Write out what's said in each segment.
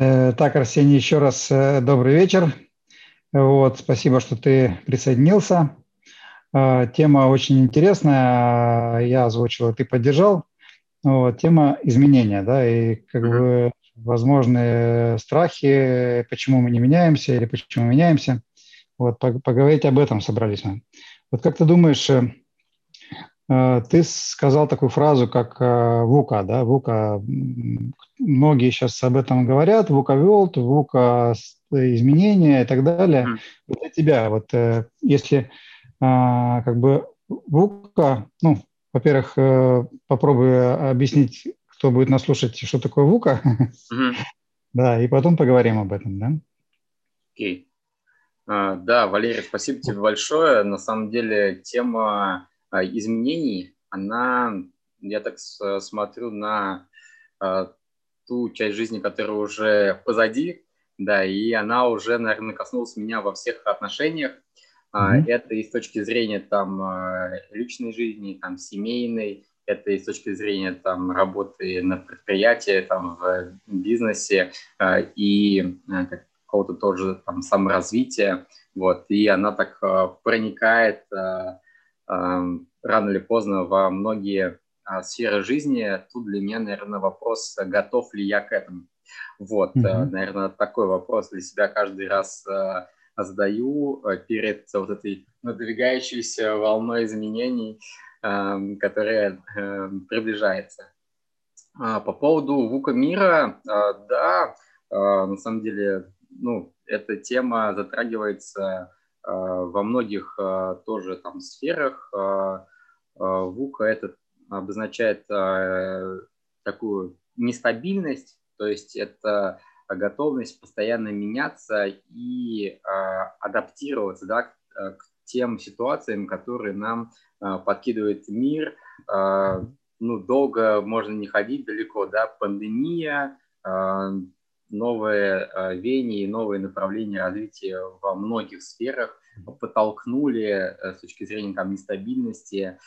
Э, так, Арсений, еще раз э, добрый вечер. Вот, спасибо, что ты присоединился. Э, тема очень интересная, я озвучил, ты поддержал. Вот, тема изменения, да, и как бы возможные страхи, почему мы не меняемся или почему меняемся. Вот, поговорить об этом собрались мы. Вот как ты думаешь, ты сказал такую фразу, как э, ВУКа, да, ВУКа. Многие сейчас об этом говорят, ВУКа World, ВУКа изменения и так далее. Mm. Для тебя, вот если как бы ВУКа, ну, во-первых, попробую объяснить, кто будет нас слушать, что такое ВУКа. Mm-hmm. да, и потом поговорим об этом, да? Окей. Okay. Uh, да, Валерий, спасибо тебе большое. На самом деле тема а, изменений, она, я так смотрю на а, ту часть жизни, которая уже позади, да, и она уже, наверное, коснулась меня во всех отношениях. Mm-hmm. Это и с точки зрения там личной жизни, там семейной, это и с точки зрения там работы на предприятии, там в бизнесе и какого-то тоже там саморазвития, вот, и она так проникает рано или поздно во многие а, сферы жизни. Тут для меня, наверное, вопрос, готов ли я к этому. Вот, mm-hmm. наверное, такой вопрос для себя каждый раз а, задаю перед вот этой надвигающейся волной изменений, которая приближается. По поводу ВУКа мира, да, на самом деле, ну, эта тема затрагивается во многих тоже там сферах. ВУКа это обозначает такую нестабильность, то есть это готовность постоянно меняться и адаптироваться да, к тем ситуациям, которые нам подкидывает мир. Ну, долго можно не ходить далеко, да, пандемия, новые веяния и новые направления развития во многих сферах подтолкнули э, с точки зрения там, нестабильности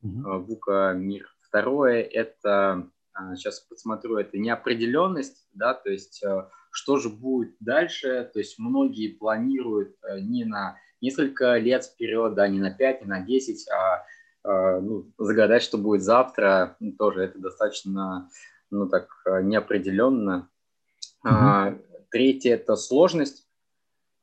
ВУКа э, мир. Второе – это, сейчас а, посмотрю, это неопределенность, да, то есть э, что же будет дальше, то есть многие планируют не на несколько лет вперед, да, не на 5, не на 10, а ну, загадать, что будет завтра, ну, тоже это достаточно, ну, так, неопределенно. Mm-hmm. Третье – это сложность.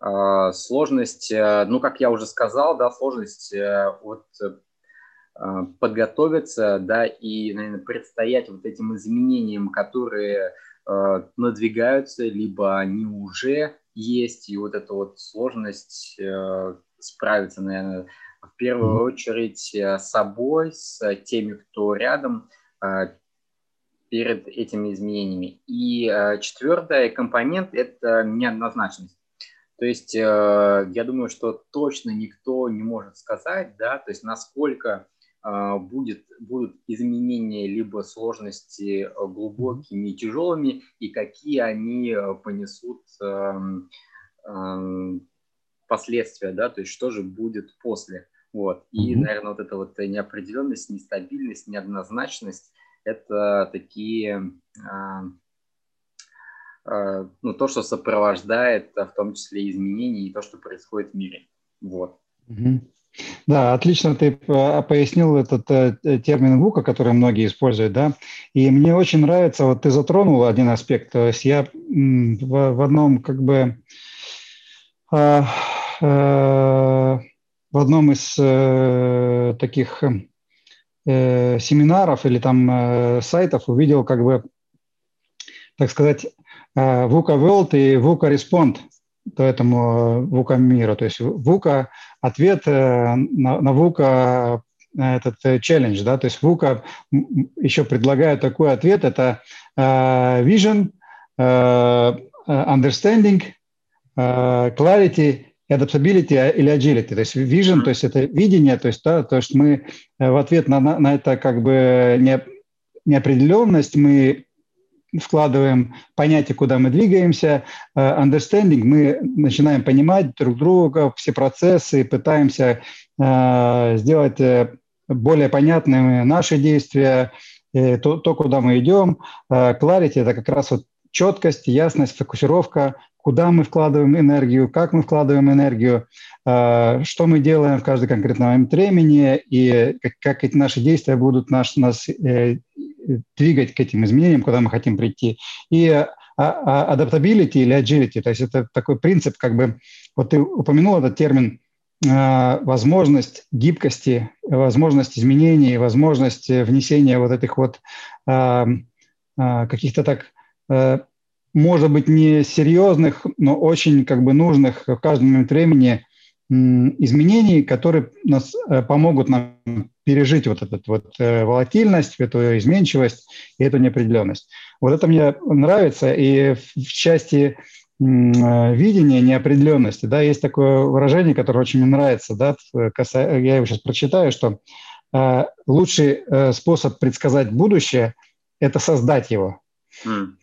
А, сложность, э, ну, как я уже сказал, да, сложность э, вот э, подготовиться, да, и, наверное, предстоять вот этим изменениям, которые надвигаются, либо они уже есть, и вот эта вот сложность справиться, наверное, в первую очередь с собой, с теми, кто рядом, перед этими изменениями. И четвертый компонент – это неоднозначность. То есть э, я думаю, что точно никто не может сказать, да, то есть насколько э, будет, будут изменения либо сложности глубокими и тяжелыми, и какие они э, понесут эм, эм, последствия, да, то есть что же будет после. Вот. И, mm-hmm. наверное, вот эта вот неопределенность, нестабильность, неоднозначность – это такие Э, ну, то, что сопровождает, в том числе изменения и то, что происходит в мире. Вот. Да, отлично ты э, пояснил этот э, термин ВУКа, который многие используют, да, и мне очень нравится, вот ты затронул один аспект, то есть я в, одном как бы э, э, в одном из э, таких э, семинаров или там э, сайтов увидел как бы, так сказать, VUCA World и VUCA Respond по этому VUCA миру. То есть VUCA – ответ э, на, на VUCA э, этот челлендж, да, то есть VUCA еще предлагает такой ответ, это vision, understanding, clarity, adaptability или agility. То есть vision, то есть это видение, то есть, да, то есть мы в ответ на, на, на это как бы не, неопределенность мы вкладываем понятие, куда мы двигаемся, э, understanding, мы начинаем понимать друг друга, все процессы, пытаемся э, сделать э, более понятными наши действия, то, то, куда мы идем. Clarity – это как раз вот четкость, ясность, фокусировка, куда мы вкладываем энергию, как мы вкладываем энергию, э, что мы делаем в каждый конкретный момент времени и как, эти наши действия будут наш, нас э, двигать к этим изменениям, куда мы хотим прийти. И а, а, adaptability или agility, то есть это такой принцип, как бы, вот ты упомянул этот термин, э, возможность гибкости, возможность изменений, возможность внесения вот этих вот каких-то так может быть, не серьезных, но очень как бы нужных в каждый момент времени изменений, которые нас э, помогут нам пережить вот эту вот э, волатильность, эту изменчивость и эту неопределенность. Вот это мне нравится, и в части э, видения неопределенности, да, есть такое выражение, которое очень мне нравится, да, я его сейчас прочитаю, что лучший способ предсказать будущее – это создать его. Mm.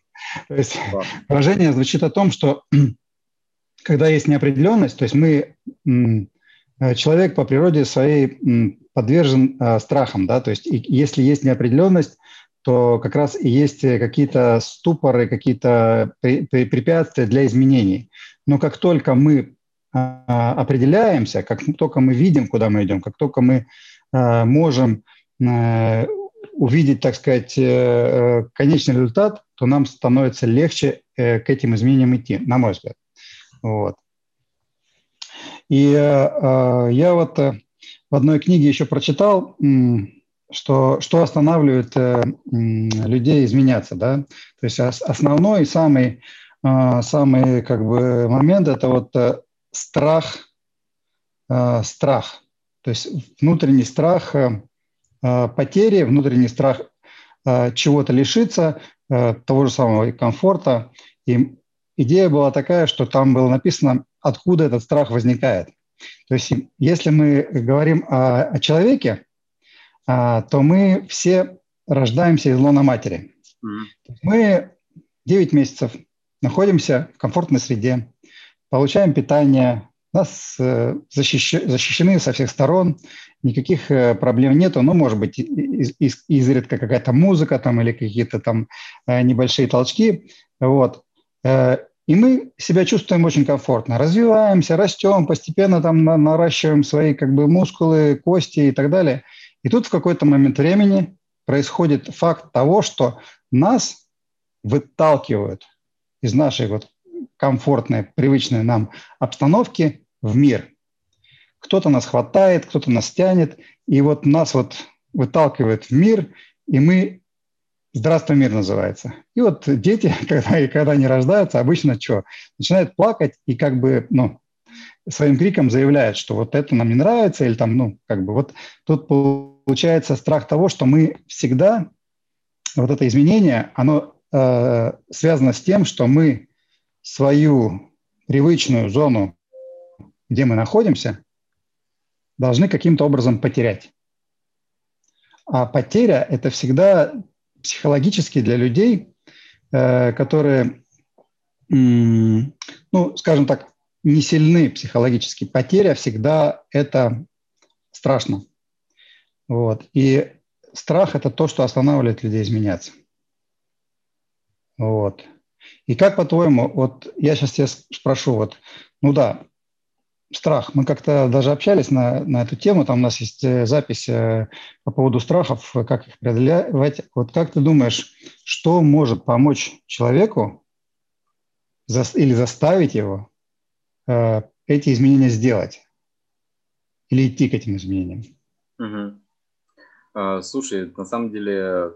То есть да. выражение звучит о том, что когда есть неопределенность, то есть мы, э, человек по природе своей подвержен э, страхам, да, то есть если есть неопределенность, то как раз и есть какие-то ступоры, какие-то препятствия для изменений. Но как только мы а, определяемся, как только мы видим, куда мы идем, как только мы э, можем увидеть, так сказать, э, э, конечный результат, то нам становится легче э, к этим изменениям идти, на мой взгляд. Вот. И я вот в одной книге еще прочитал, что, что останавливает людей изменяться, да. То есть основной самый, самый как бы момент – это вот страх, страх. То есть внутренний страх потери, внутренний страх э, чего-то лишиться, э, того же самого комфорта. И идея была такая, что там было написано, откуда этот страх возникает. То есть если мы говорим о, о человеке, то мы все рождаемся из лона матери. Mm-hmm. Мы 9 месяцев находимся в комфортной среде, получаем питание, нас защищ, защищены со всех сторон, никаких э, проблем нету, ну, может быть, из, из, изредка какая-то музыка там или какие-то там э, небольшие толчки, вот. Э, и мы себя чувствуем очень комфортно, развиваемся, растем, постепенно там наращиваем свои как бы мускулы, кости и так далее. И тут в какой-то момент времени происходит факт того, что нас выталкивают из нашей вот комфортной, привычной нам обстановки в мир – кто-то нас хватает, кто-то нас тянет, и вот нас вот выталкивает в мир, и мы «Здравствуй, мир» называется. И вот дети, когда, когда они рождаются, обычно что? Начинают плакать и как бы, ну, своим криком заявляют, что вот это нам не нравится, или там, ну, как бы вот тут получается страх того, что мы всегда, вот это изменение, оно э, связано с тем, что мы свою привычную зону, где мы находимся, должны каким-то образом потерять. А потеря – это всегда психологически для людей, э, которые, ну, скажем так, не сильны психологически. Потеря всегда это страшно. Вот. И страх – это то, что останавливает людей изменяться. Вот. И как по-твоему, вот я сейчас тебя спрошу, вот, ну да, страх. Мы как-то даже общались на, на эту тему, там у нас есть э, запись э, по поводу страхов, как их преодолевать. Вот как ты думаешь, что может помочь человеку за, или заставить его э, эти изменения сделать? Или идти к этим изменениям? Угу. А, слушай, на самом деле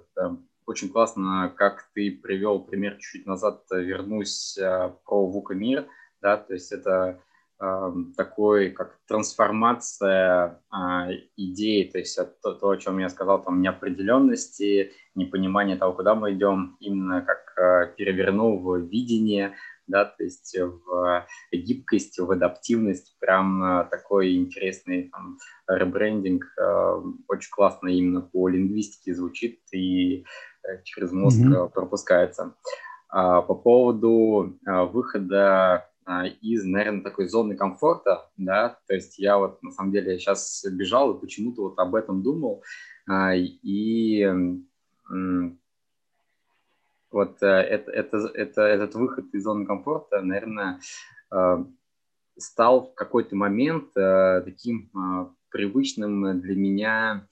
очень классно, как ты привел пример чуть назад, вернусь про Вука Мир, да, то есть это такой, как трансформация а, идеи, то есть то, то, о чем я сказал, там неопределенности, непонимание того, куда мы идем, именно как а, перевернул в видение, да, то есть в гибкость, в адаптивность, прям а, такой интересный там, ребрендинг, а, очень классно именно по лингвистике звучит и а, через мозг mm-hmm. пропускается. А, по поводу выхода из, наверное, такой зоны комфорта, да, то есть я вот на самом деле сейчас бежал и почему-то вот об этом думал, а, и вот это, это, это, этот выход из зоны комфорта, наверное, стал в какой-то момент таким привычным для меня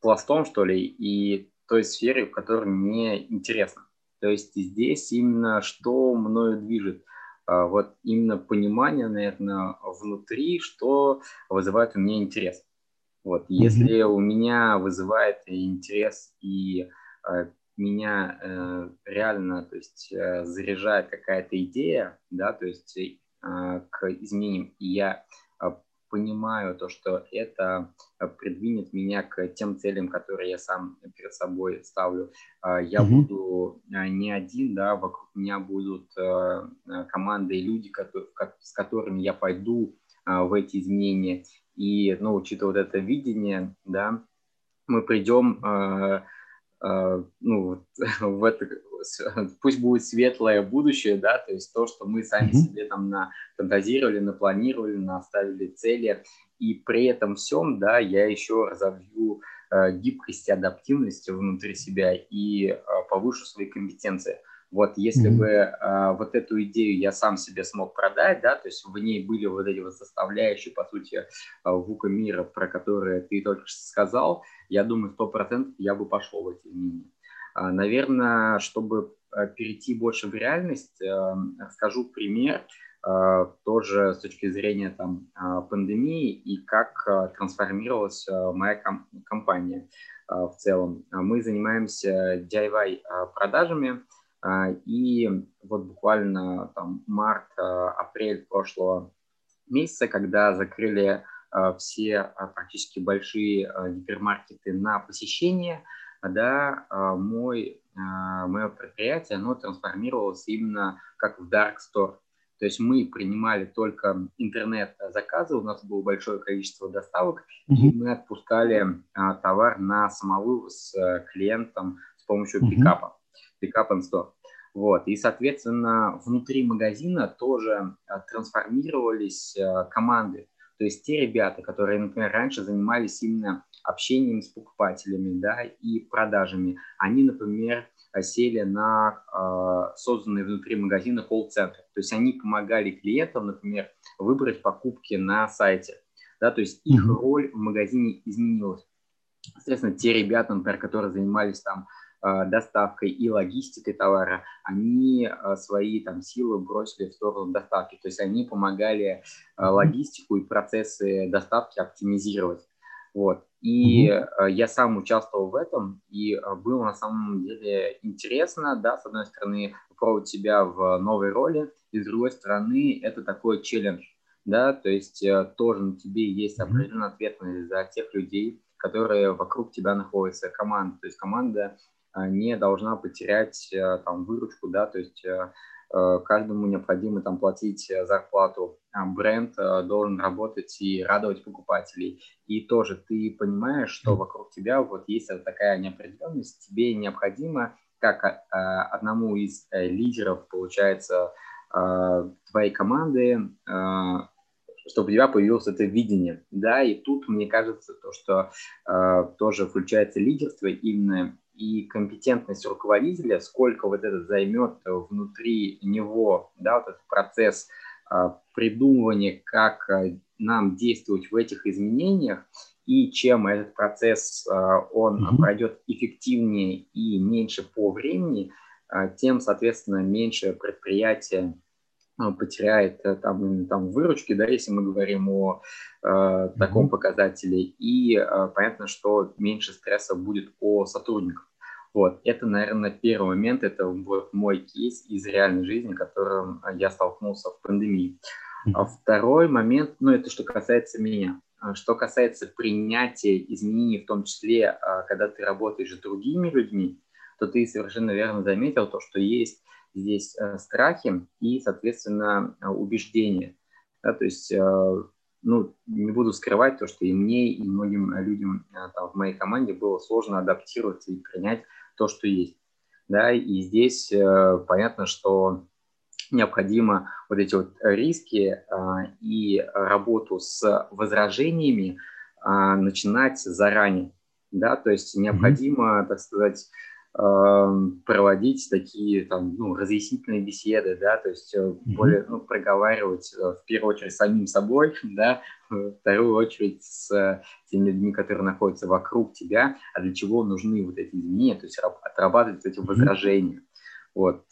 пластом, что ли, и той сфере, в которой мне интересно. То есть здесь именно что мною движет. А, вот именно понимание, наверное, внутри, что вызывает у меня интерес. Вот, если mm-hmm. у меня вызывает интерес и э, меня э, реально, то есть э, заряжает какая-то идея, да, то есть э, к изменениям, и я понимаю то, что это э, придвинет меня к тем целям, которые я сам перед собой ставлю. А, я mm-hmm. буду э, не один, да, вокруг меня будут э, команды и люди, с которыми я пойду в эти изменения. И, ну, учитывая вот это видение, да, мы придем ну, в это, пусть будет светлое будущее, да, то есть то, что мы сами mm-hmm. себе там на, фантазировали, напланировали, наставили цели, и при этом всем, да, я еще разовью э, гибкость и адаптивность внутри себя и э, повышу свои компетенции. Вот если mm-hmm. бы э, вот эту идею я сам себе смог продать, да, то есть в ней были вот эти вот составляющие, по сути, э, вука мира, про которые ты только что сказал, я думаю, сто процентов я бы пошел в эти изменения. А, наверное, чтобы э, перейти больше в реальность, э, расскажу пример э, тоже с точки зрения там, пандемии и как трансформировалась моя компания в целом. Мы занимаемся DIY продажами, и вот буквально там март-апрель прошлого месяца, когда закрыли все практически большие гипермаркеты на посещение – да, а, мой, а, мое предприятие, оно трансформировалось именно как в Dark Store. То есть мы принимали только интернет-заказы, у нас было большое количество доставок, mm-hmm. и мы отпускали а, товар на самовывоз э, клиентам с помощью mm-hmm. пикапа, пикап and store. Вот. И, соответственно, внутри магазина тоже трансформировались команды. То есть те ребята, которые, например, раньше занимались именно общением с покупателями да, и продажами. Они, например, сели на э, созданные внутри магазина колл-центры. То есть они помогали клиентам, например, выбрать покупки на сайте. Да, то есть их роль в магазине изменилась. Соответственно, те ребята, например, которые занимались там а, доставкой и логистикой товара, они свои там силы бросили в сторону доставки. То есть они помогали логистику и процессы доставки оптимизировать. Вот. И mm-hmm. я сам участвовал в этом, и э, было на самом деле интересно, да, с одной стороны, попробовать себя в новой роли, и с другой стороны, это такой челлендж, да, то есть э, тоже на тебе есть определенная ответственность за тех людей, которые вокруг тебя находятся, команда, то есть команда не должна потерять там выручку, да, то есть каждому необходимо там платить зарплату, бренд э, должен работать и радовать покупателей. И тоже ты понимаешь, что вокруг тебя вот есть такая неопределенность, тебе необходимо, как одному из лидеров, получается, твоей команды, чтобы у тебя появилось это видение, да, и тут мне кажется то, что э, тоже включается лидерство именно и компетентность руководителя, сколько вот это займет внутри него, да, вот этот процесс а, придумывания, как а, нам действовать в этих изменениях, и чем этот процесс а, он mm-hmm. пройдет эффективнее и меньше по времени, тем, соответственно, меньше предприятие потеряет э, там, там выручки, да, если мы говорим о э, таком mm-hmm. показателе, и э, понятно, что меньше стресса будет о сотрудниках. Вот, это, наверное, первый момент, это вот мой кейс из реальной жизни, которым я столкнулся в пандемии. А второй момент, ну, это что касается меня. А что касается принятия изменений, в том числе, а, когда ты работаешь с другими людьми, то ты совершенно верно заметил то, что есть здесь э, страхи и, соответственно, убеждения. Да, то есть, э, ну, не буду скрывать то, что и мне, и многим людям э, там, в моей команде было сложно адаптироваться и принять то, что есть. Да, и здесь понятно, что необходимо вот эти вот риски и работу с возражениями начинать заранее. Да, то есть необходимо, так сказать, проводить такие там, ну, разъяснительные беседы, да, то есть mm-hmm. более, ну, проговаривать э, в первую очередь самим собой, да, в вторую очередь с теми людьми, которые находятся вокруг тебя, а для чего нужны вот эти изменения, то есть отрабатывать эти возражения. Вот.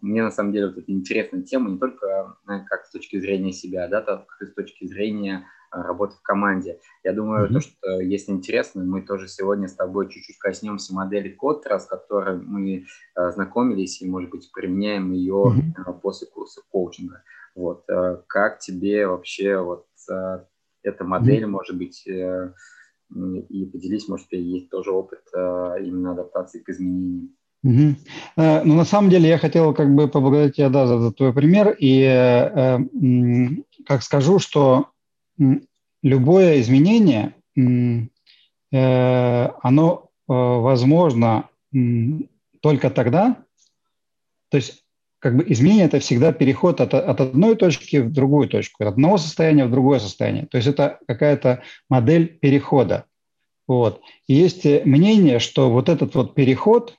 Мне на самом деле вот эта интересная тема не только как с точки зрения себя, да, так и с точки зрения работы в команде. Я думаю, mm-hmm. то, что если интересно, мы тоже сегодня с тобой чуть-чуть коснемся модели Коттера, с которой мы э, знакомились и, может быть, применяем ее mm-hmm. э, после курса коучинга. Вот. Э, как тебе вообще вот э, эта модель, mm-hmm. может быть, э, и поделись, может, у тебя есть тоже опыт э, именно адаптации к изменениям. Угу. Ну, на самом деле, я хотел как бы поблагодарить тебя да, за, за твой пример и э, как скажу, что любое изменение, э, оно возможно только тогда, то есть как бы изменение – это всегда переход от, от одной точки в другую точку, от одного состояния в другое состояние. То есть это какая-то модель перехода. Вот. И есть мнение, что вот этот вот переход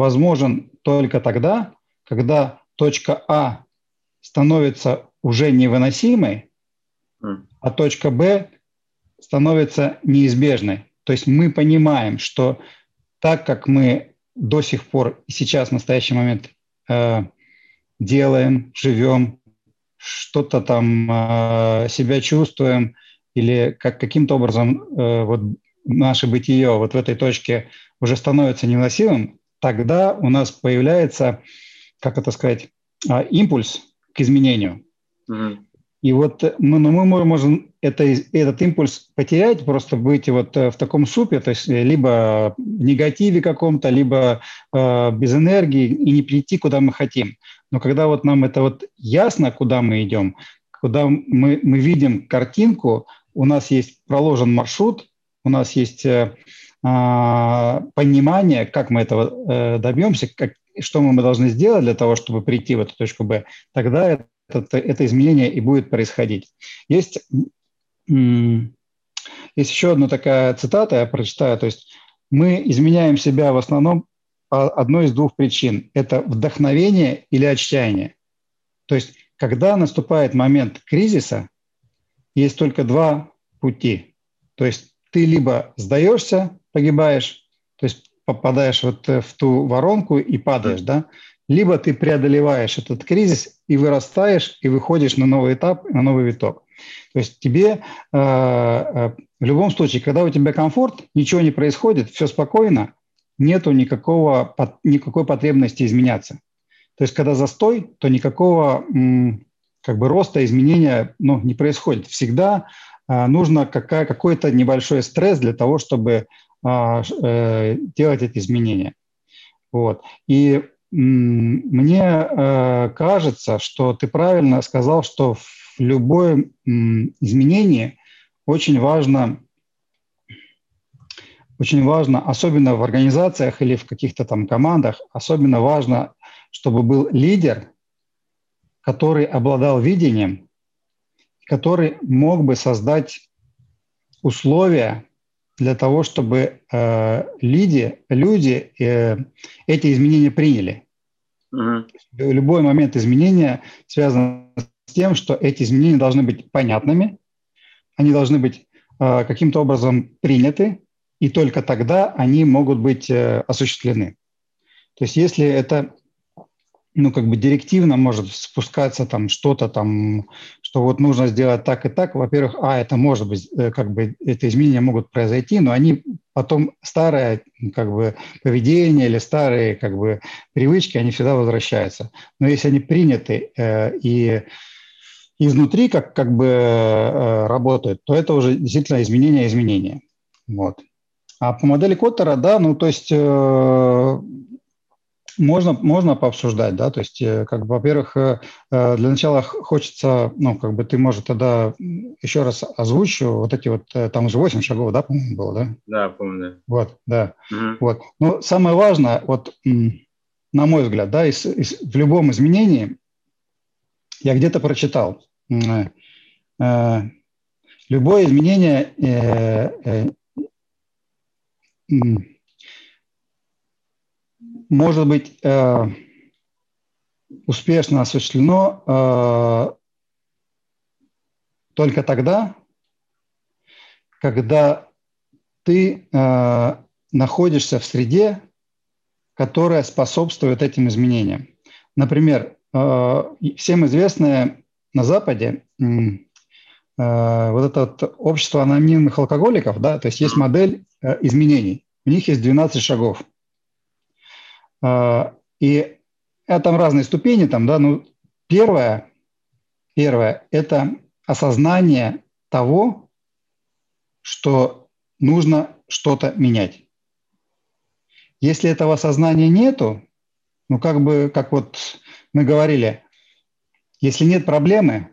возможен только тогда, когда точка А становится уже невыносимой, а точка Б становится неизбежной. То есть мы понимаем, что так как мы до сих пор и сейчас в настоящий момент э, делаем, живем, что-то там э, себя чувствуем или как каким-то образом э, вот наше бытие вот в этой точке уже становится невыносимым, тогда у нас появляется, как это сказать, э, импульс к изменению. Mm-hmm. И вот мы, ну, мы можем это, этот импульс потерять, просто быть вот э, в таком супе, то есть э, либо в негативе каком-то, либо э, без энергии и не прийти, куда мы хотим. Но когда вот нам это вот ясно, куда мы идем, куда мы, мы видим картинку, у нас есть проложен маршрут, у нас есть э, понимание, как мы этого э, добьемся, как, что мы должны сделать для того, чтобы прийти в эту точку Б, тогда это, это изменение и будет происходить. Есть, есть еще одна такая цитата, я прочитаю, то есть мы изменяем себя в основном по одной из двух причин. Это вдохновение или отчаяние. То есть когда наступает момент кризиса, есть только два пути. То есть ты либо сдаешься, погибаешь, то есть попадаешь вот в ту воронку и падаешь, да, либо ты преодолеваешь этот кризис и вырастаешь, и выходишь на новый этап, на новый виток. То есть тебе э, э, в любом случае, когда у тебя комфорт, ничего не происходит, все спокойно, нету никакого, никакой потребности изменяться. То есть когда застой, то никакого как бы роста, изменения ну, не происходит. Всегда э, нужно какая, какой-то небольшой стресс для того, чтобы делать эти изменения. Вот. И мне э, кажется, что ты правильно сказал, что в любое изменение очень важно, очень важно, особенно в организациях или в каких-то там командах, особенно важно, чтобы был лидер, который обладал видением, который мог бы создать условия для того, чтобы э, люди, люди э, эти изменения приняли. Uh-huh. Любой момент изменения связан с тем, что эти изменения должны быть понятными, они должны быть э, каким-то образом приняты, и только тогда они могут быть э, осуществлены. То есть если это ну, как бы директивно может спускаться там что-то там, что вот нужно сделать так и так. Во-первых, а, это может быть, э, как бы, это изменения могут произойти, но они потом старое, как бы, поведение или старые, как бы, привычки, они всегда возвращаются. Но если они приняты э, и изнутри как, как бы э, работают, то это уже действительно изменение изменения. Вот. А по модели Коттера, да, ну, то есть э, можно, можно пообсуждать, да, то есть, э, как бы, во-первых, э, э, для начала хочется, ну, как бы, ты, может, тогда еще раз озвучу вот эти вот, там уже 8 шагов, да, по-моему, было, да? Да, помню, да. Вот, да, угу. вот. Но самое важное, вот, на мой взгляд, да, из, из, в любом изменении, я где-то прочитал, э, любое изменение э, э, может быть э, успешно осуществлено э, только тогда, когда ты э, находишься в среде, которая способствует этим изменениям. Например, э, всем известное на Западе э, вот это вот общество анонимных алкоголиков, да, то есть есть модель э, изменений. У них есть 12 шагов. Э, и это там разные ступени, там, да, ну, первое, первое – это осознание того, что нужно что-то менять. Если этого сознания нету, ну как бы, как вот мы говорили, если нет проблемы,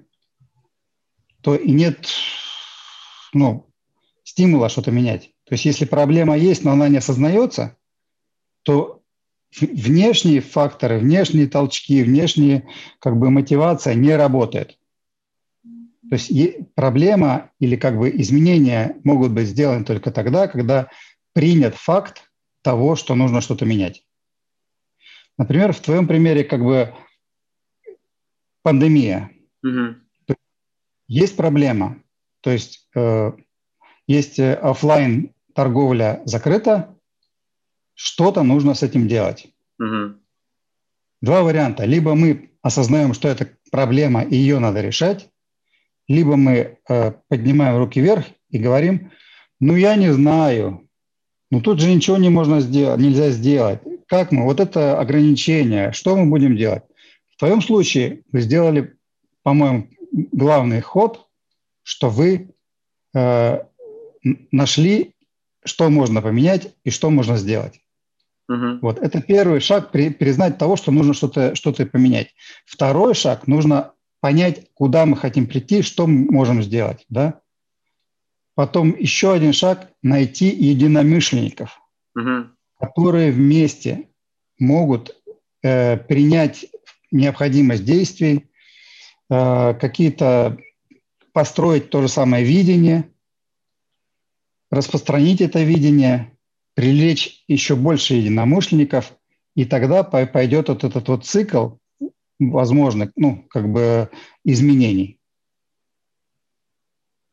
то и нет ну, стимула что-то менять. То есть если проблема есть, но она не осознается, то внешние факторы, внешние толчки, внешние как бы мотивация не работает. То есть проблема или как бы изменения могут быть сделаны только тогда, когда принят факт того, что нужно что-то менять. Например, в твоем примере как бы пандемия. Угу. Есть проблема, то есть э, есть э, офлайн торговля закрыта, что-то нужно с этим делать. Угу. Два варианта. Либо мы осознаем, что это проблема и ее надо решать, либо мы э, поднимаем руки вверх и говорим, ну я не знаю, ну тут же ничего не можно сделать, нельзя сделать. Как мы? Вот это ограничение, что мы будем делать? В твоем случае вы сделали, по-моему, главный ход, что вы э, нашли, что можно поменять и что можно сделать. Угу. Вот это первый шаг при, признать того, что нужно что-то что поменять. Второй шаг нужно понять, куда мы хотим прийти, что мы можем сделать, да. Потом еще один шаг – найти единомышленников, угу. которые вместе могут э, принять необходимость действий, э, какие-то построить то же самое видение, распространить это видение, привлечь еще больше единомышленников, и тогда пойдет вот этот вот цикл возможных, ну, как бы изменений.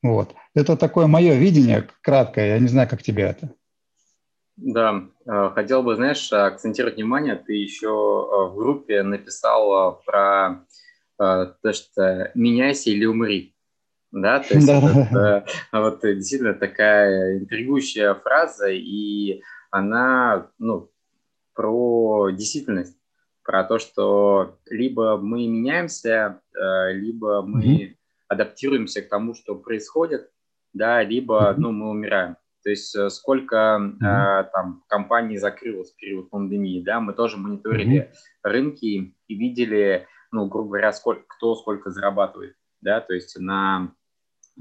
Вот. Это такое мое видение краткое, я не знаю, как тебе это. Да, э, хотел бы, знаешь, акцентировать внимание, ты еще э, в группе написал про э, то, что «меняйся или умри». Да, то есть. Это, вот действительно такая интригующая фраза, и она, ну, про действительность про то, что либо мы меняемся, э, либо мы mm-hmm. адаптируемся к тому, что происходит, да, либо mm-hmm. ну, мы умираем. То есть э, сколько mm-hmm. там компаний закрылось в период пандемии, да, мы тоже мониторили mm-hmm. рынки и видели, ну, грубо говоря, сколько, кто сколько зарабатывает, да, то есть на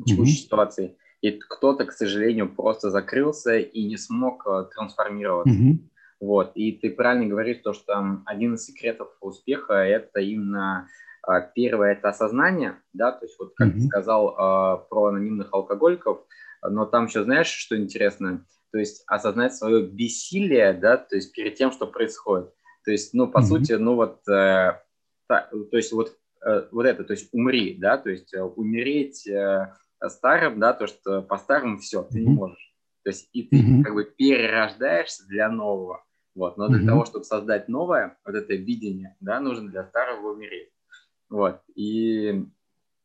текущей mm-hmm. ситуации. И кто-то, к сожалению, просто закрылся и не смог трансформироваться. Mm-hmm. Вот. И ты правильно говоришь, то, что один из секретов успеха – это именно а, первое – это осознание, да, то есть вот как mm-hmm. ты сказал а, про анонимных алкоголиков, но там еще знаешь, что интересно? То есть осознать свое бессилие, да, то есть перед тем, что происходит. То есть, ну, по mm-hmm. сути, ну вот, э, та, то есть вот, э, вот это, то есть умри, да, то есть э, умереть э, старым, да, то, что по-старому все, ты не можешь. То есть и ты mm-hmm. как бы перерождаешься для нового. Вот. Но для mm-hmm. того, чтобы создать новое, вот это видение, да, нужно для старого умереть. Вот. И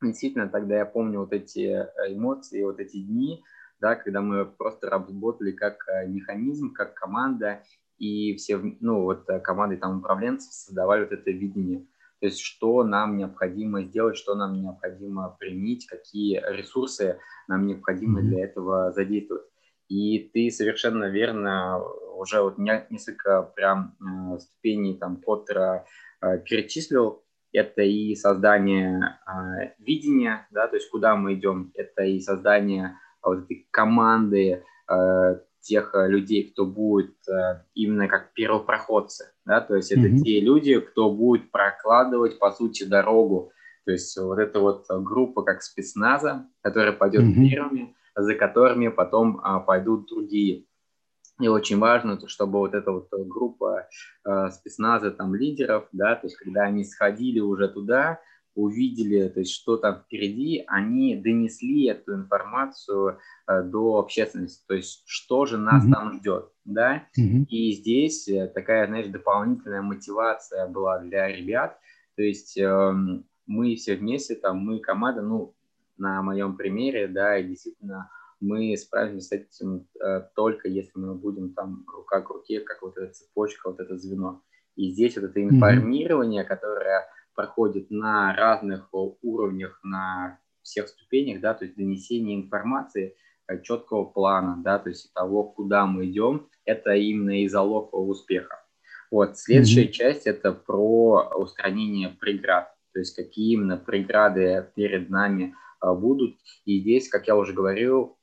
действительно, тогда я помню вот эти э, эмоции, вот эти дни, да, когда мы просто работали как э, механизм, как команда, и все, ну, вот э, команды там управленцев создавали вот это видение. То есть, что нам необходимо сделать, что нам необходимо применить, какие ресурсы нам необходимо mm-hmm. для этого задействовать. И ты совершенно верно уже вот несколько прям э, ступеней там Поттера э, перечислил. Это и создание э, видения, да, то есть куда мы идем. Это и создание вот этой команды тех людей, кто будет именно как первопроходцы, да, то есть это mm-hmm. те люди, кто будет прокладывать, по сути, дорогу. То есть вот эта вот группа как спецназа, которая пойдет mm-hmm. первыми, за которыми потом а, пойдут другие. И очень важно, чтобы вот эта вот группа э, спецназа, там, лидеров, да, то есть когда они сходили уже туда, увидели, то есть что там впереди, они донесли эту информацию э, до общественности, то есть что же нас mm-hmm. там ждет, да, mm-hmm. и здесь э, такая, знаешь, дополнительная мотивация была для ребят, то есть э, мы все вместе, там, мы команда, ну, на моем примере, да, и действительно мы справимся с этим э, только если мы будем там рука к руке, как вот эта цепочка, вот это звено. И здесь вот это информирование, mm-hmm. которое проходит на разных уровнях, на всех ступенях, да, то есть донесение информации э, четкого плана, да, то есть того, куда мы идем, это именно и залог успеха. Вот, следующая mm-hmm. часть – это про устранение преград, то есть какие именно преграды перед нами а, будут. И здесь, как я уже говорил,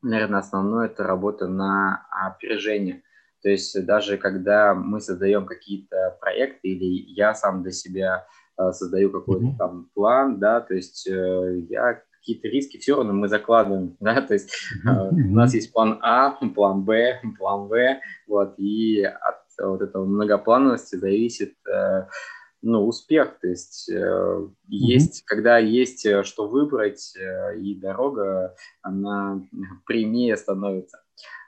наверное, основное – это работа на опережение. То есть даже когда мы создаем какие-то проекты или я сам для себя э, создаю какой-то mm-hmm. там план, да, то есть э, я какие-то риски все равно мы закладываем, да, то есть mm-hmm. у нас есть план А, план Б, план В, вот, и от вот этого многоплановости зависит ну, успех, то есть э, mm-hmm. есть, когда есть что выбрать, э, и дорога, она прямее становится.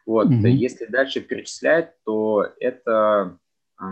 Вот, mm-hmm. если дальше перечислять, то это э,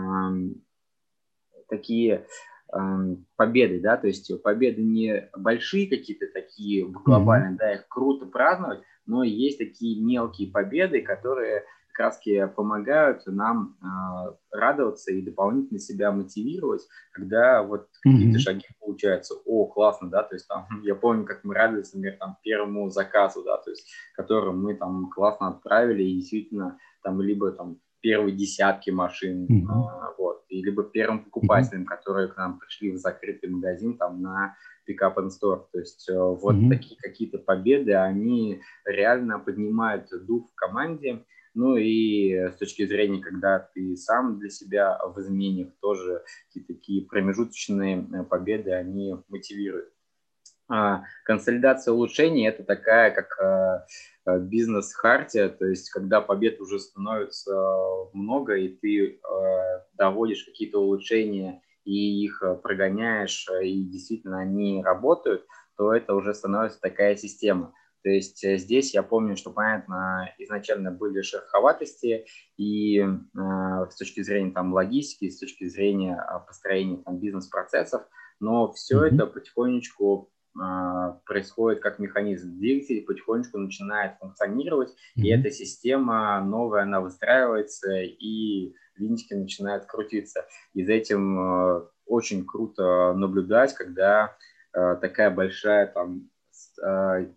такие э, победы, да, то есть победы не большие какие-то такие глобальные, mm-hmm. да, их круто праздновать, но есть такие мелкие победы, которые как раз помогают нам э, радоваться и дополнительно себя мотивировать, когда вот mm-hmm. какие-то шаги получаются. О, классно, да, то есть там, я помню, как мы радовались, например, там, первому заказу, да, то есть, который мы там классно отправили, и действительно там либо там первые десятки машин, mm-hmm. э, вот, и либо первым покупателям, mm-hmm. которые к нам пришли в закрытый магазин там на пикап and store. То есть э, вот mm-hmm. такие какие-то победы, они реально поднимают дух в команде, ну и с точки зрения, когда ты сам для себя в изменениях, тоже какие-то такие промежуточные э, победы, они мотивируют. А консолидация улучшений – это такая, как э, э, бизнес-хартия, то есть когда побед уже становится много, и ты доводишь какие-то улучшения и их прогоняешь, и действительно они работают, то это уже становится такая система. То есть э, здесь я помню, что, понятно, изначально были шероховатости и э, с точки зрения там логистики, с точки зрения а, построения там бизнес-процессов, но все mm-hmm. это потихонечку э, происходит как механизм. Двигатель потихонечку начинает функционировать, mm-hmm. и эта система новая, она выстраивается, и винтики начинают крутиться. И за этим э, очень круто наблюдать, когда э, такая большая там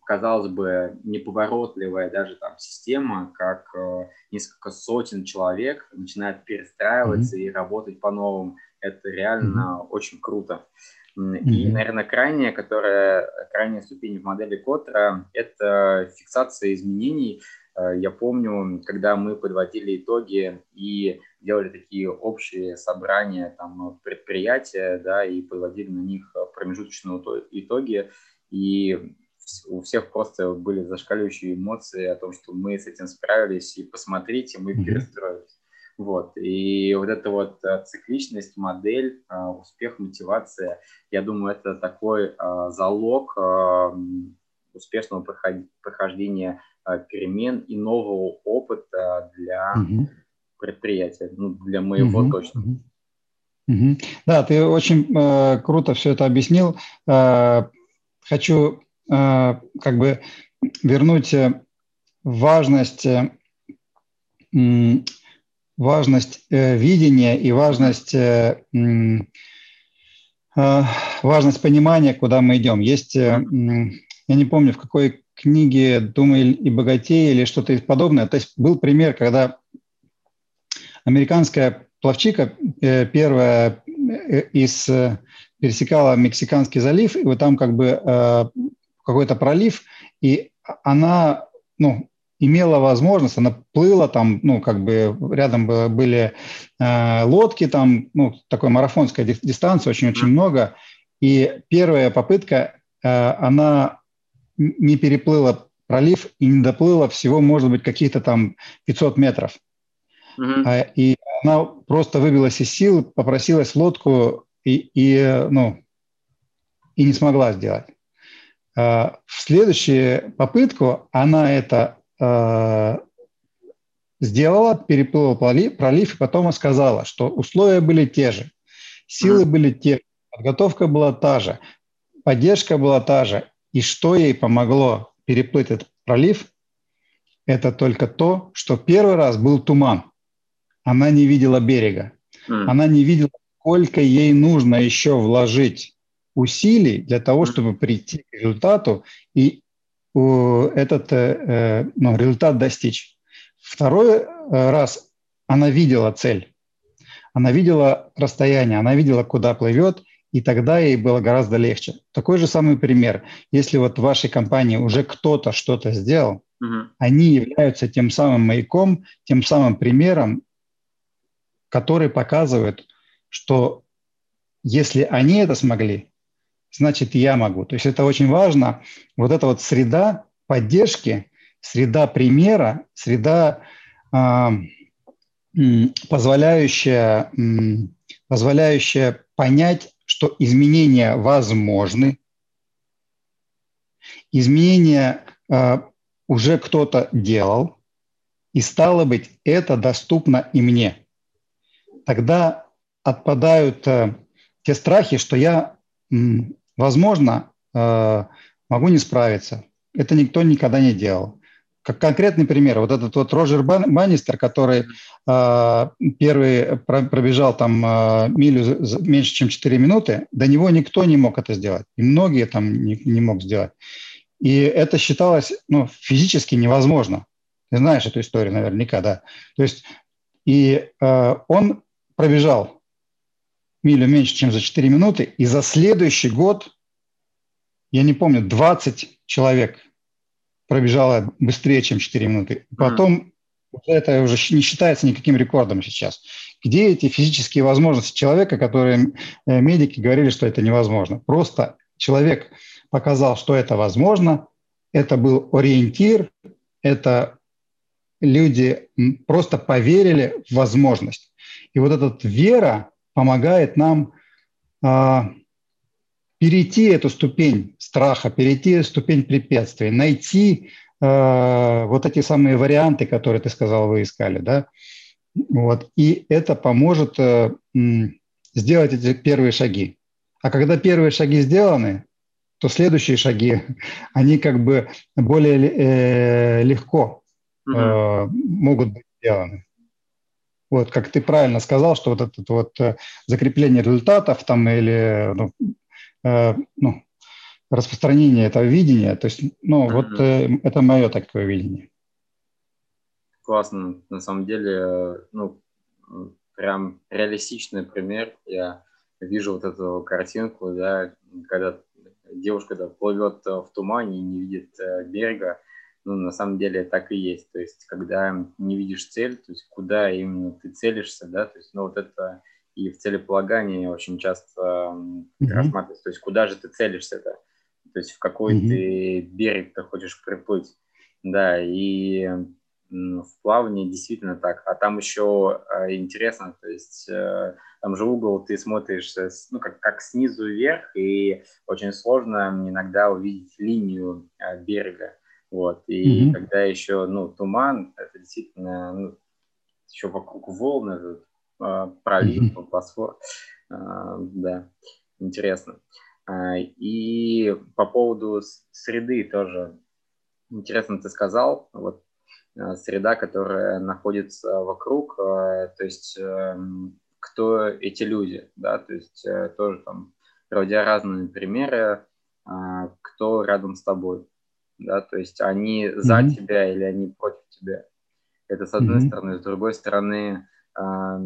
казалось бы, неповоротливая даже там система, как э, несколько сотен человек начинает перестраиваться mm-hmm. и работать по-новому. Это реально mm-hmm. очень круто. Mm-hmm. И, наверное, крайняя, которая, крайняя ступень в модели Котра – это фиксация изменений. Э, я помню, когда мы подводили итоги и делали такие общие собрания там, предприятия, да, и подводили на них промежуточные итоги, и у всех просто были зашкаливающие эмоции о том, что мы с этим справились, и посмотрите, мы перестроились. Вот. И вот эта вот э, цикличность, модель, э, успех, мотивация, я думаю, это такой э, залог успешного прохождения перемен и нового опыта для mm предприятия, ну, для моего mm точно. mm Да, ты очень э, круто все это объяснил. Э, хочу как бы вернуть э, важность, э, важность видения и важность, важность понимания, куда мы идем. Есть, я не помню, в какой книге «Думай и богатей» или что-то подобное. То есть был пример, когда американская пловчика, первая из пересекала Мексиканский залив, и вот там как бы какой-то пролив, и она, ну, имела возможность, она плыла там, ну, как бы рядом были э, лодки, там, ну, такой марафонская дистанция, очень-очень много, и первая попытка, э, она не переплыла пролив и не доплыла всего, может быть, каких-то там 500 метров. Uh-huh. И она просто выбилась из сил, попросилась в лодку и, и, ну, и не смогла сделать. А, в следующую попытку она это а, сделала, переплыла пролив, и потом сказала, что условия были те же, силы были те же, подготовка была та же, поддержка была та же. И что ей помогло переплыть этот пролив, это только то, что первый раз был туман. Она не видела берега. Она не видела, сколько ей нужно еще вложить усилий для того, чтобы прийти к результату и этот э, ну, результат достичь. Второй э, раз она видела цель, она видела расстояние, она видела, куда плывет, и тогда ей было гораздо легче. Такой же самый пример. Если вот в вашей компании уже кто-то что-то сделал, угу. они являются тем самым маяком, тем самым примером, который показывает, что если они это смогли, значит, я могу. То есть это очень важно. Вот эта вот среда поддержки, среда примера, среда, э, позволяющая, позволяющая понять, что изменения возможны, изменения э, уже кто-то делал, и стало быть, это доступно и мне. Тогда отпадают э, те страхи, что я возможно, э, могу не справиться. Это никто никогда не делал. Как конкретный пример, вот этот вот Роджер Баннистер, который э, первый пробежал там э, милю меньше, чем 4 минуты, до него никто не мог это сделать. И многие там не, не мог сделать. И это считалось ну, физически невозможно. Ты знаешь эту историю наверняка, да. То есть и э, он пробежал милю меньше, чем за 4 минуты, и за следующий год, я не помню, 20 человек пробежало быстрее, чем 4 минуты. Потом mm. это уже не считается никаким рекордом сейчас. Где эти физические возможности человека, которые э, медики говорили, что это невозможно? Просто человек показал, что это возможно, это был ориентир, это люди просто поверили в возможность. И вот эта вера, помогает нам а, перейти эту ступень страха, перейти ступень препятствий, найти а, вот эти самые варианты, которые ты сказал, вы искали, да, вот, и это поможет а, сделать эти первые шаги. А когда первые шаги сделаны, то следующие шаги, они как бы более э, легко э, могут быть сделаны. Вот, как ты правильно сказал, что вот это вот э, закрепление результатов там или ну, э, ну, распространение этого видения, то есть, ну, mm-hmm. вот э, это мое такое видение. Классно, на самом деле, ну, прям реалистичный пример. Я вижу вот эту картинку, да, когда девушка да, плывет в тумане и не видит берега, ну, на самом деле так и есть. То есть, когда не видишь цель, то есть, куда именно ты целишься, да, то есть, ну, вот это и в целеполагании очень часто mm-hmm. рассматривается, то есть, куда же ты целишься-то, то есть, в какой mm-hmm. ты берег ты хочешь приплыть, да, и в плавании действительно так. А там еще э, интересно, то есть э, там же угол ты смотришь, ну, как, как снизу вверх, и очень сложно иногда увидеть линию э, берега. Вот. И mm-hmm. когда еще, ну, туман, это действительно, ну, еще вокруг волны, этот, а, пролив, mm-hmm. Босфор. А, да, интересно. А, и по поводу среды тоже интересно ты сказал, вот среда, которая находится вокруг, то есть эм, кто эти люди, да, то есть э, тоже там, проводя разные примеры, кто рядом с тобой да, то есть они mm-hmm. за тебя или они против тебя. Это с одной mm-hmm. стороны, с другой стороны, э,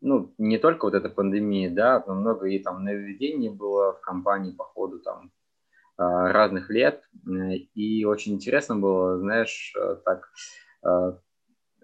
ну, не только вот эта пандемия, да, но много и там нововведений было в компании по ходу там э, разных лет, и очень интересно было, знаешь, э, так э,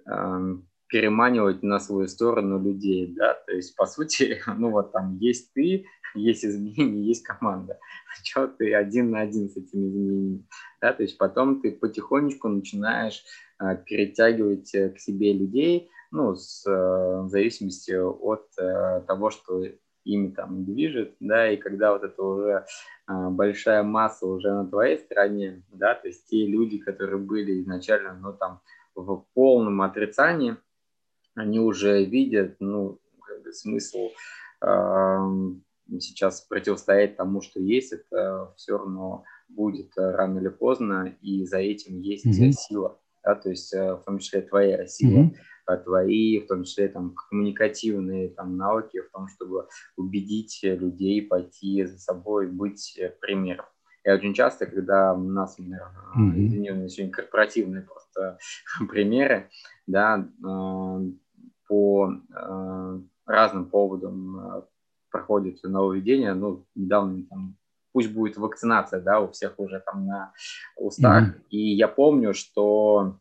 э, переманивать на свою сторону людей, да, то есть, по сути, ну вот там есть ты, есть изменения, есть команда. Что ты один на один с этими изменениями, да, то есть потом ты потихонечку начинаешь а, перетягивать э, к себе людей, ну, с, а, в зависимости от а, того, что ими там движет, да, и когда вот это уже а, большая масса уже на твоей стороне, да, то есть те люди, которые были изначально, ну, там, в полном отрицании, они уже видят, ну, как бы смысл э, сейчас противостоять тому, что есть, это все равно будет рано или поздно, и за этим есть mm-hmm. сила, да, то есть э, в том числе твоя сила. Mm-hmm твои, в том числе там коммуникативные там навыки в том, чтобы убедить людей пойти за собой, быть примером. И очень часто, когда у нас, например, mm-hmm. извини, сегодня корпоративные просто примеры, да, э, по э, разным поводам э, проходит нововведение, ну, недавно там пусть будет вакцинация, да, у всех уже там на устах. Mm-hmm. И я помню, что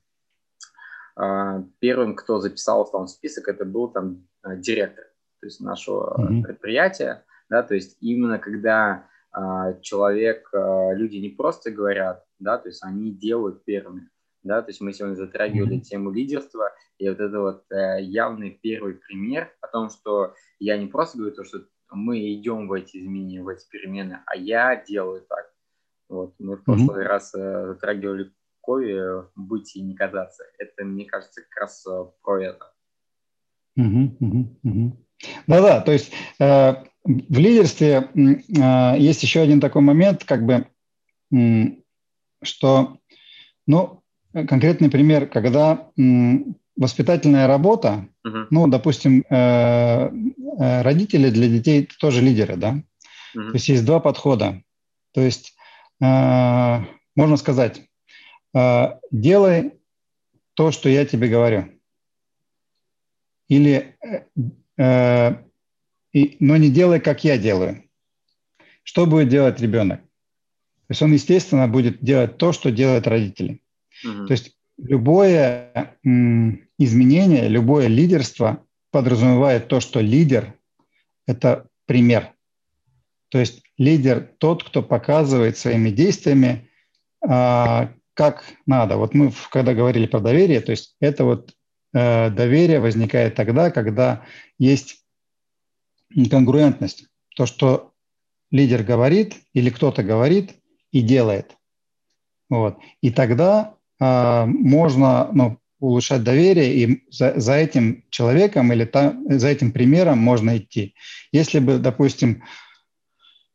э, первым, кто записался там в список, это был там э, директор, то есть нашего mm-hmm. предприятия, да, то есть именно когда э, человек, э, люди не просто говорят, да, то есть они делают первыми, да, то есть мы сегодня затрагивали mm-hmm. тему лидерства, и вот это вот э, явный первый пример о том, что я не просто говорю то, что мы идем в эти изменения, в эти перемены, а я делаю так. Вот. Мы в прошлый mm-hmm. раз э, затрагивали Кови быть и не казаться. Это, мне кажется, как раз э, про это. Да-да, то есть э, в лидерстве э, есть еще один такой момент, как бы, э, что, ну, конкретный пример, когда воспитательная работа, uh-huh. ну, допустим, э, э, родители для детей тоже лидеры, да? Uh-huh. То есть есть два подхода. То есть э, можно сказать, делай то, что я тебе говорю. Или, и, но не делай, как я делаю. Что будет делать ребенок? То есть он, естественно, будет делать то, что делают родители. То есть любое изменение, любое лидерство подразумевает то, что лидер – это пример. То есть лидер тот, кто показывает своими действиями, а, как надо. Вот мы, когда говорили про доверие, то есть это вот э, доверие возникает тогда, когда есть конгруентность. То, что лидер говорит или кто-то говорит и делает. Вот. И тогда можно ну, улучшать доверие, и за, за этим человеком или та, за этим примером можно идти. Если бы, допустим,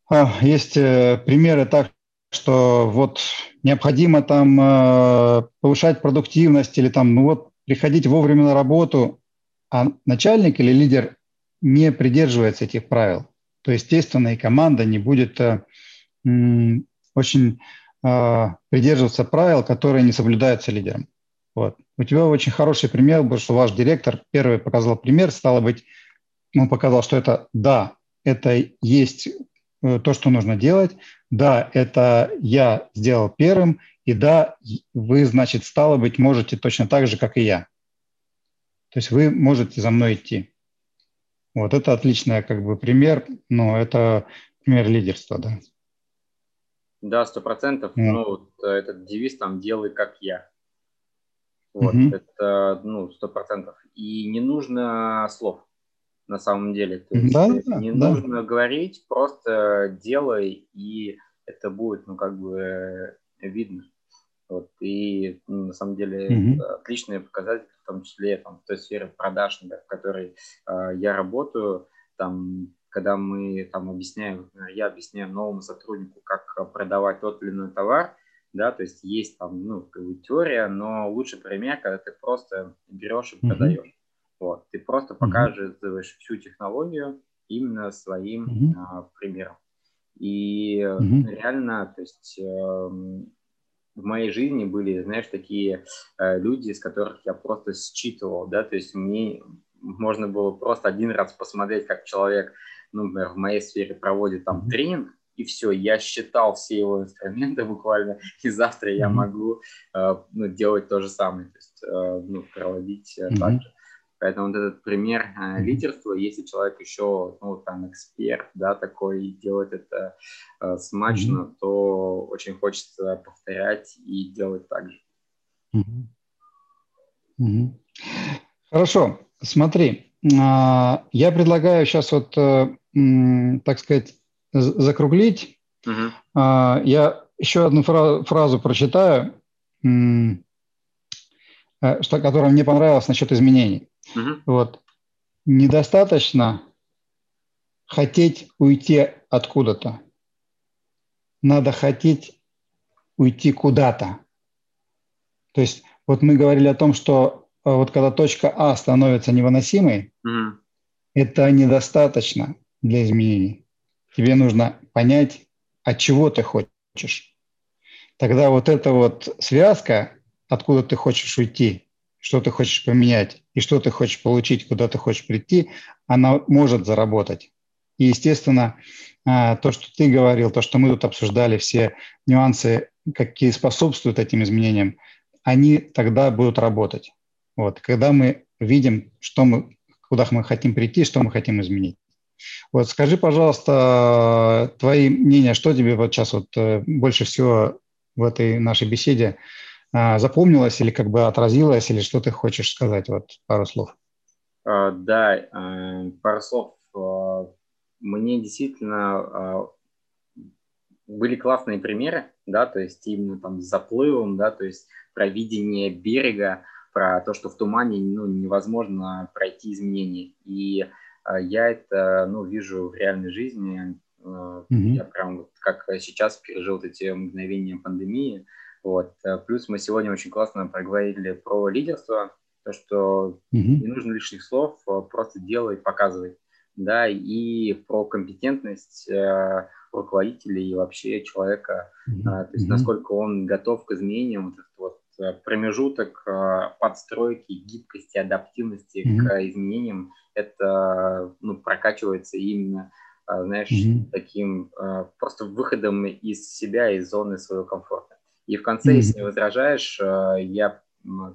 а, есть э, примеры так, что вот необходимо там э, повышать продуктивность или там, ну вот, приходить вовремя на работу, а начальник или лидер не придерживается этих правил, то, естественно, и команда не будет э, очень а, придерживаться правил, которые не соблюдаются лидером. Вот. У тебя очень хороший пример был, что ваш директор первый показал пример, стало быть, он показал, что это да, это есть э, то, что нужно делать, да, это я сделал первым, и да, вы, значит, стало быть, можете точно так же, как и я. То есть вы можете за мной идти. Вот это отличный как бы пример, но это пример лидерства, да. Да, сто процентов. Mm. Ну, вот э, этот девиз там «делай как я». Вот, mm-hmm. это, ну, сто процентов. И не нужно слов на самом деле. То есть да, не да. нужно говорить, просто делай, и это будет, ну, как бы видно. Вот, и ну, на самом деле mm-hmm. отличные показатели, в том числе там, в той сфере продаж, например, в которой э, я работаю, там когда мы там объясняем, я объясняю новому сотруднику, как продавать тот или иной товар, да, то есть есть там, ну, как бы теория, но лучший пример, когда ты просто берешь и продаешь. Mm-hmm. Вот, ты просто mm-hmm. показываешь всю технологию именно своим mm-hmm. а, примером. И mm-hmm. реально, то есть э, в моей жизни были, знаешь, такие э, люди, из которых я просто считывал, да, то есть мне можно было просто один раз посмотреть, как человек например, в моей сфере проводит там тренинг, и все, я считал все его инструменты буквально, и завтра я могу э, ну, делать то же самое, то есть э, ну, проводить э, так же. Поэтому вот этот пример э, лидерства, если человек еще, ну, там, эксперт, да, такой, делает это э, смачно, mm-hmm. то очень хочется повторять и делать так же. Mm-hmm. Mm-hmm. Хорошо, смотри, а, я предлагаю сейчас вот, э, так сказать, закруглить. Mm-hmm. Я еще одну фразу прочитаю, что, которая мне понравилась насчет изменений. Угу. Вот. Недостаточно хотеть уйти откуда-то. Надо хотеть уйти куда-то. То есть вот мы говорили о том, что э, вот когда точка А становится невыносимой, угу. это недостаточно для изменений. Тебе нужно понять, от чего ты хочешь. Тогда вот эта вот связка, откуда ты хочешь уйти, что ты хочешь поменять и что ты хочешь получить, куда ты хочешь прийти, она может заработать. И, естественно, а, то, что ты говорил, то, что мы тут обсуждали, все нюансы, какие способствуют этим изменениям, они тогда будут работать. Вот, когда мы видим, что мы, куда мы хотим прийти, что мы хотим изменить. Вот скажи, пожалуйста, твои мнения, что тебе вот сейчас вот э, больше всего в этой нашей беседе а, запомнилось или как бы отразилось, или что ты хочешь сказать? Вот пару слов. А, да, э, пару слов. А, мне действительно были классные примеры, да, то есть именно там с заплывом, да, то есть про видение берега, про то, что в тумане ну, невозможно пройти изменения. И я это ну, вижу в реальной жизни. Mm-hmm. Я прям вот как сейчас пережил вот эти мгновения пандемии, вот. Э, плюс мы сегодня очень классно проговорили про лидерство, то, что mm-hmm. не нужно лишних слов, а просто делай, показывай. Да, и про компетентность э, руководителя и вообще человека, mm-hmm. э, то есть насколько он готов к изменениям, вот вот э, промежуток э, подстройки, гибкости, адаптивности mm-hmm. к изменениям, это ну, прокачивается именно, э, знаешь, mm-hmm. таким э, просто выходом из себя, из зоны своего комфорта. И в конце, mm-hmm. если не возражаешь, э, я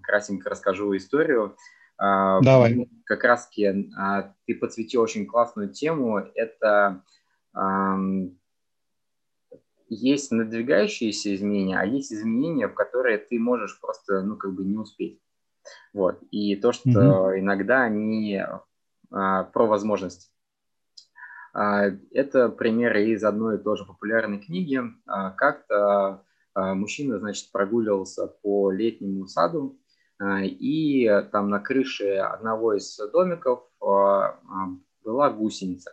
красенько расскажу историю. Давай. Как раз ты подсветил очень классную тему. Это есть надвигающиеся изменения, а есть изменения, в которые ты можешь просто, ну, как бы не успеть. Вот. И то, что mm-hmm. иногда они а, про возможности. Это примеры из одной и той же популярной книги. Как-то а, мужчина, значит, прогуливался по летнему саду, а, и там на крыше одного из домиков а, была гусеница.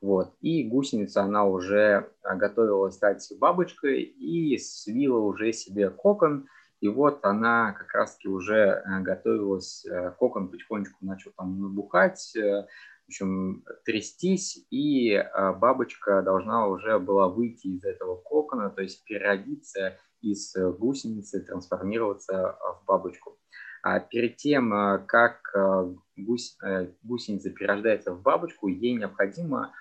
Вот. И гусеница, она уже готовилась стать бабочкой и свила уже себе кокон. И вот она как раз-таки уже готовилась, кокон потихонечку начал там набухать, в общем, трястись, и а, бабочка должна уже была выйти из этого кокона, то есть переродиться из э, гусеницы, трансформироваться а, в бабочку. А перед тем, а, как гусь, э, гусеница перерождается в бабочку, ей необходимо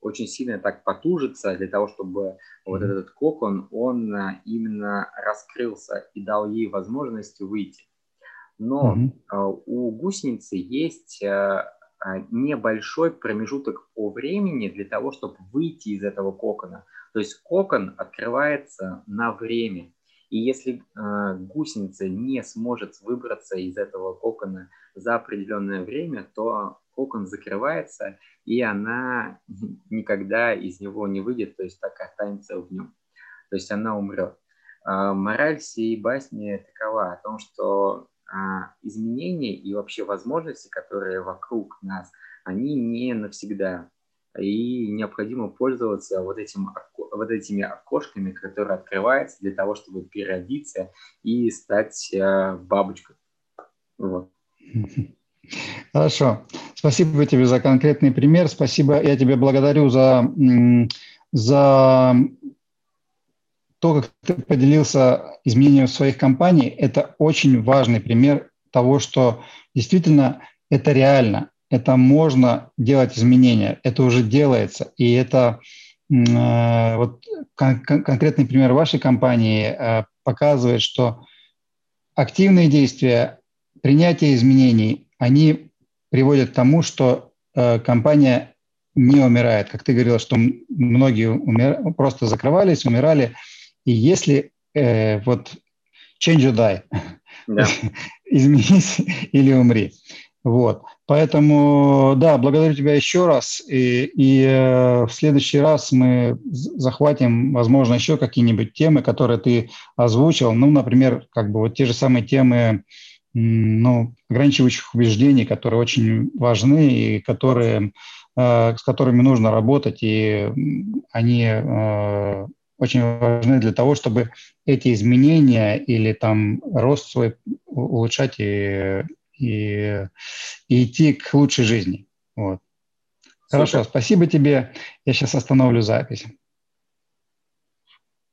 очень сильно так потужиться для того, чтобы вот этот кокон, он именно раскрылся и дал ей возможность выйти. Но mm-hmm. у гусеницы есть а, небольшой промежуток по времени для того, чтобы выйти из этого кокона. То есть кокон открывается на время. И если э, гусеница не сможет выбраться из этого кокона за определенное время, то кокон закрывается, и она никогда из него не выйдет, то есть так останется в нем. То есть она умрет. Э, мораль всей басни такова о том, что а, изменения и вообще возможности, которые вокруг нас, они не навсегда. И необходимо пользоваться вот, этим, вот этими окошками, которые открываются для того, чтобы переродиться и стать э, бабочкой. Вот. Хорошо. Спасибо тебе за конкретный пример. Спасибо. Я тебе благодарю за, за то, как ты поделился изменением своих компаний, это очень важный пример того, что действительно это реально, это можно делать изменения, это уже делается, и это э, вот кон- конкретный пример вашей компании э, показывает, что активные действия, принятие изменений, они приводят к тому, что э, компания не умирает. Как ты говорила, что многие умер... просто закрывались, умирали. И если э, вот change or die, да. изменись или умри. Вот. Поэтому, да, благодарю тебя еще раз. И, и э, в следующий раз мы захватим, возможно, еще какие-нибудь темы, которые ты озвучил. Ну, например, как бы вот те же самые темы ну, ограничивающих убеждений, которые очень важны и которые, э, с которыми нужно работать, и они э, очень важны для того, чтобы эти изменения или там рост свой улучшать и, и, и идти к лучшей жизни. Вот. Хорошо, спасибо тебе. Я сейчас остановлю запись.